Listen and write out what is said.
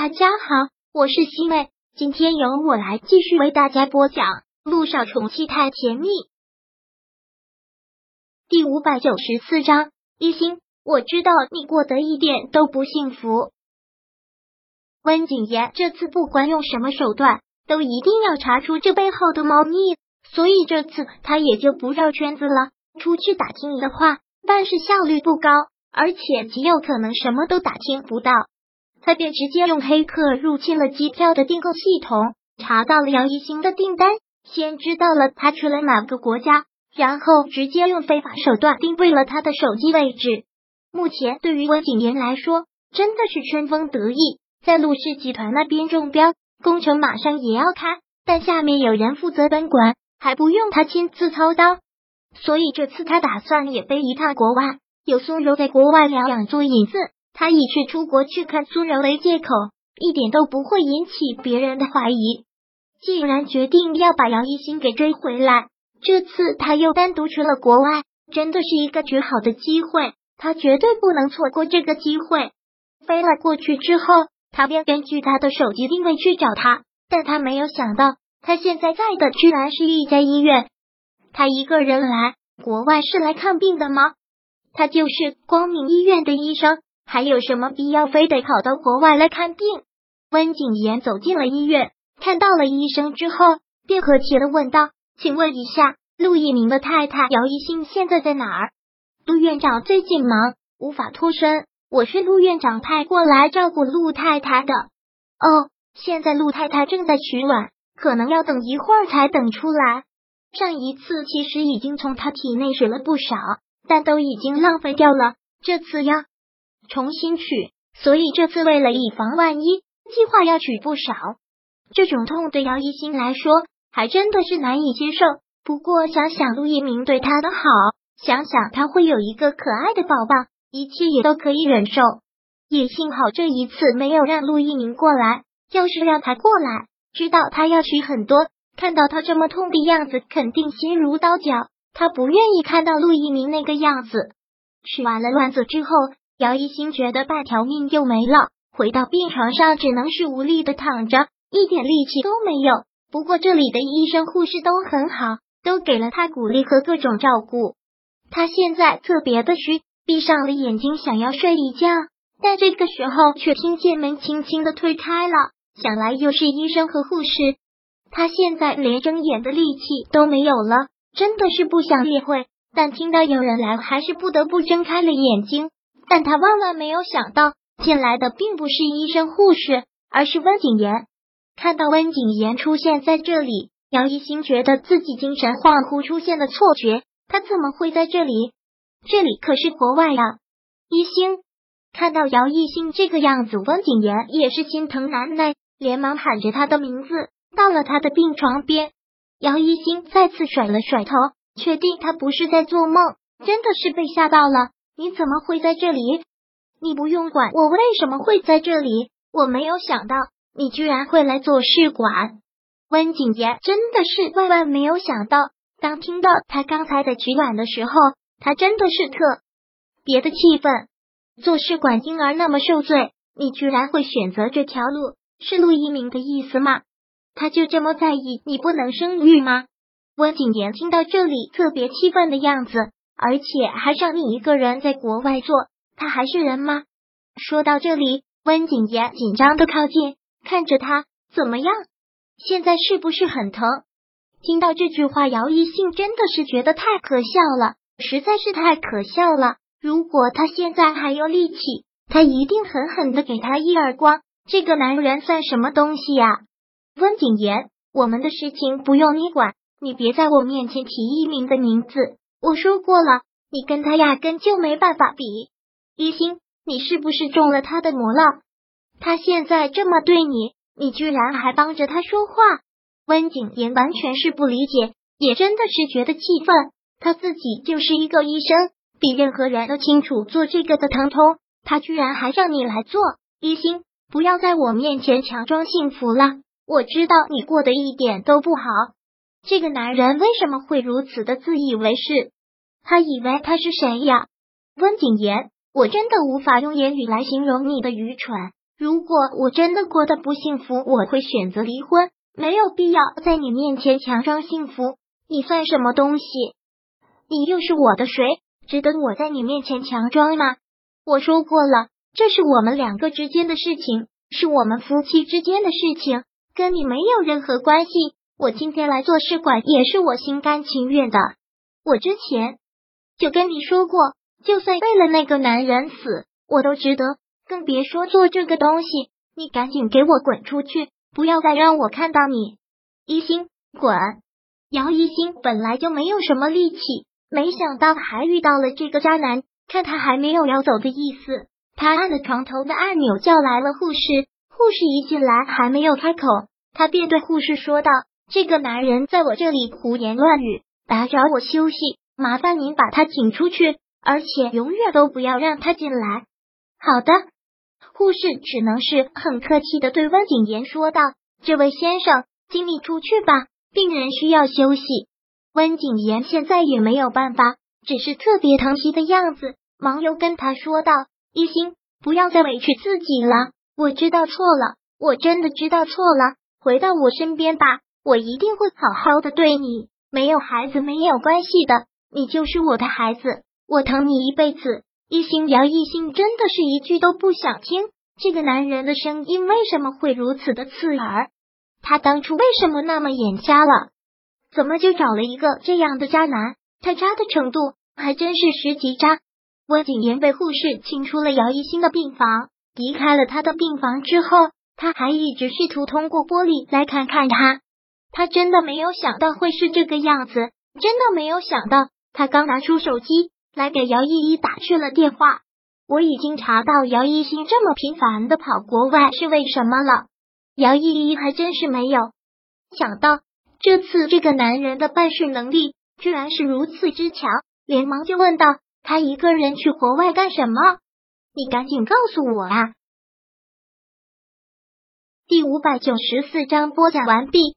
大家好，我是西妹，今天由我来继续为大家播讲《路上宠妻太甜蜜》第五百九十四章。一心，我知道你过得一点都不幸福。温景言这次不管用什么手段，都一定要查出这背后的猫腻，所以这次他也就不绕圈子了，出去打听的话，办事效率不高，而且极有可能什么都打听不到。他便直接用黑客入侵了机票的订购系统，查到了杨一星的订单，先知道了他去了哪个国家，然后直接用非法手段定位了他的手机位置。目前对于温景言来说，真的是春风得意，在陆氏集团那边中标，工程马上也要开，但下面有人负责分管，还不用他亲自操刀，所以这次他打算也飞一趟国外，有苏柔在国外疗养做引子。他以去出国去看苏柔为借口，一点都不会引起别人的怀疑。既然决定要把姚一星给追回来，这次他又单独去了国外，真的是一个绝好的机会，他绝对不能错过这个机会。飞了过去之后，他便根据他的手机定位去找他，但他没有想到，他现在在的居然是一家医院。他一个人来国外是来看病的吗？他就是光明医院的医生。还有什么必要非得跑到国外来看病？温景言走进了医院，看到了医生之后，便和气的问道：“请问一下，陆一鸣的太太姚一兴现在在哪儿？”陆院长最近忙，无法脱身，我是陆院长派过来照顾陆太太的。哦，现在陆太太正在取卵，可能要等一会儿才等出来。上一次其实已经从他体内取了不少，但都已经浪费掉了。这次要。重新取，所以这次为了以防万一，计划要取不少。这种痛对姚一新来说还真的是难以接受。不过想想陆一鸣对他的好，想想他会有一个可爱的宝宝，一切也都可以忍受。也幸好这一次没有让陆一鸣过来，要是让他过来，知道他要取很多，看到他这么痛的样子，肯定心如刀绞。他不愿意看到陆一鸣那个样子。取完了卵子之后。姚一新觉得半条命又没了，回到病床上只能是无力的躺着，一点力气都没有。不过这里的医生护士都很好，都给了他鼓励和各种照顾。他现在特别的虚，闭上了眼睛想要睡一觉，但这个时候却听见门轻轻的推开了，想来又是医生和护士。他现在连睁眼的力气都没有了，真的是不想理会，但听到有人来，还是不得不睁开了眼睛。但他万万没有想到，进来的并不是医生护士，而是温景言。看到温景言出现在这里，杨一星觉得自己精神恍惚，出现了错觉。他怎么会在这里？这里可是国外呀！一星看到姚一星这个样子，温景言也是心疼难耐，连忙喊着他的名字，到了他的病床边。姚一星再次甩了甩头，确定他不是在做梦，真的是被吓到了。你怎么会在这里？你不用管我为什么会在这里。我没有想到你居然会来做试管。温景言真的是万万没有想到，当听到他刚才的取卵的时候，他真的是特别的气愤。做试管婴儿那么受罪，你居然会选择这条路，是陆一鸣的意思吗？他就这么在意你不能生育吗？温景言听到这里，特别气愤的样子。而且还让你一个人在国外做，他还是人吗？说到这里，温景言紧张的靠近，看着他，怎么样？现在是不是很疼？听到这句话，姚一信真的是觉得太可笑了，实在是太可笑了。如果他现在还有力气，他一定狠狠的给他一耳光。这个男人算什么东西呀？温景言，我们的事情不用你管，你别在我面前提一鸣的名字。我说过了，你跟他压根就没办法比。一心，你是不是中了他的魔了？他现在这么对你，你居然还帮着他说话？温景言完全是不理解，也真的是觉得气愤。他自己就是一个医生，比任何人都清楚做这个的疼痛，他居然还让你来做。一心，不要在我面前强装幸福了，我知道你过得一点都不好。这个男人为什么会如此的自以为是？他以为他是谁呀？温景言，我真的无法用言语来形容你的愚蠢。如果我真的过得不幸福，我会选择离婚，没有必要在你面前强装幸福。你算什么东西？你又是我的谁？值得我在你面前强装吗？我说过了，这是我们两个之间的事情，是我们夫妻之间的事情，跟你没有任何关系。我今天来做试管也是我心甘情愿的。我之前就跟你说过，就算为了那个男人死，我都值得。更别说做这个东西，你赶紧给我滚出去，不要再让我看到你。一心滚！姚一心本来就没有什么力气，没想到还遇到了这个渣男。看他还没有要走的意思，他按了床头的按钮，叫来了护士。护士一进来，还没有开口，他便对护士说道：“这个男人在我这里胡言乱语，打扰我休息，麻烦您把他请出去，而且永远都不要让他进来。”好的。护士只能是很客气的对温景言说道：“这位先生，请你出去吧，病人需要休息。”温景言现在也没有办法，只是特别疼惜的样子，忙又跟他说道：“一心，不要再委屈自己了，我知道错了，我真的知道错了，回到我身边吧，我一定会好好的对你。没有孩子没有关系的，你就是我的孩子，我疼你一辈子。”一心姚一心真的是一句都不想听。这个男人的声音为什么会如此的刺耳？他当初为什么那么眼瞎了？怎么就找了一个这样的渣男？他渣的程度还真是十级渣。温景言被护士请出了姚一新的病房，离开了他的病房之后，他还一直试图通过玻璃来看看他。他真的没有想到会是这个样子，真的没有想到。他刚拿出手机。来给姚依依打去了电话，我已经查到姚一新这么频繁的跑国外是为什么了。姚依依还真是没有想到，这次这个男人的办事能力居然是如此之强，连忙就问道：“他一个人去国外干什么？你赶紧告诉我啊！”第五百九十四章播讲完毕。